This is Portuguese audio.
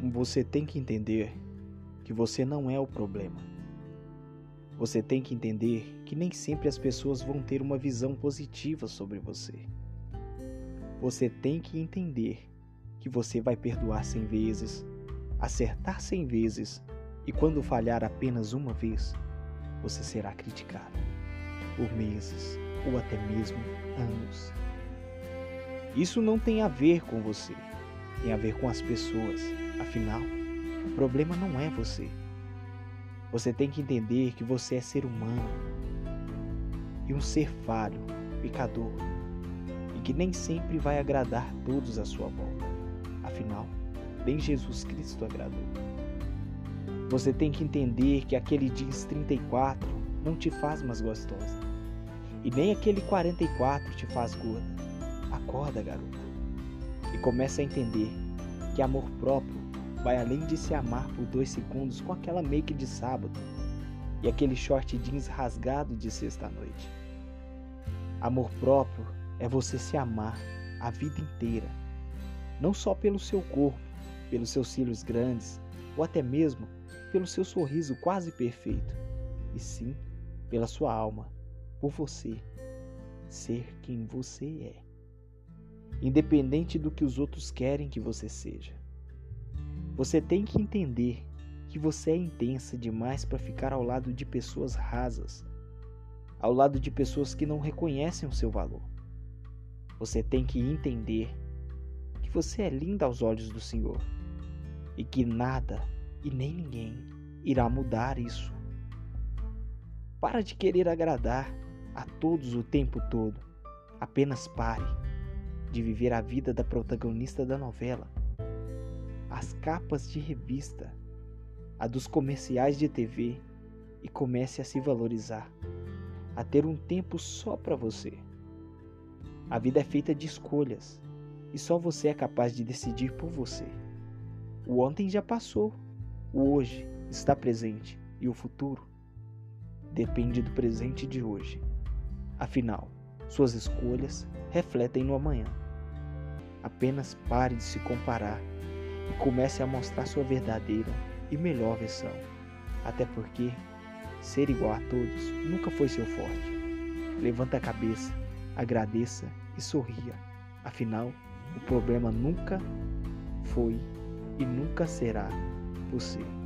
Você tem que entender que você não é o problema. Você tem que entender que nem sempre as pessoas vão ter uma visão positiva sobre você. Você tem que entender que você vai perdoar cem vezes, acertar cem vezes e quando falhar apenas uma vez, você será criticado por meses ou até mesmo anos. Isso não tem a ver com você, tem a ver com as pessoas. Afinal, o problema não é você. Você tem que entender que você é ser humano e um ser falho, pecador, e que nem sempre vai agradar todos à sua volta. Afinal, nem Jesus Cristo agradou. Você tem que entender que aquele jeans 34 não te faz mais gostosa. E nem aquele 44 te faz gorda. Acorda, garota. E começa a entender que amor próprio vai além de se amar por dois segundos com aquela make de sábado e aquele short jeans rasgado de sexta-noite. Amor próprio é você se amar a vida inteira, não só pelo seu corpo, pelos seus cílios grandes ou até mesmo pelo seu sorriso quase perfeito, e sim pela sua alma, por você ser quem você é, independente do que os outros querem que você seja. Você tem que entender que você é intensa demais para ficar ao lado de pessoas rasas, ao lado de pessoas que não reconhecem o seu valor. Você tem que entender que você é linda aos olhos do Senhor e que nada e nem ninguém irá mudar isso. Para de querer agradar a todos o tempo todo. Apenas pare de viver a vida da protagonista da novela. As capas de revista, a dos comerciais de TV e comece a se valorizar, a ter um tempo só para você. A vida é feita de escolhas e só você é capaz de decidir por você. O ontem já passou, o hoje está presente e o futuro depende do presente de hoje. Afinal, suas escolhas refletem no amanhã. Apenas pare de se comparar e comece a mostrar sua verdadeira e melhor versão. Até porque ser igual a todos nunca foi seu forte. Levanta a cabeça, agradeça e sorria. Afinal, o problema nunca foi e nunca será você.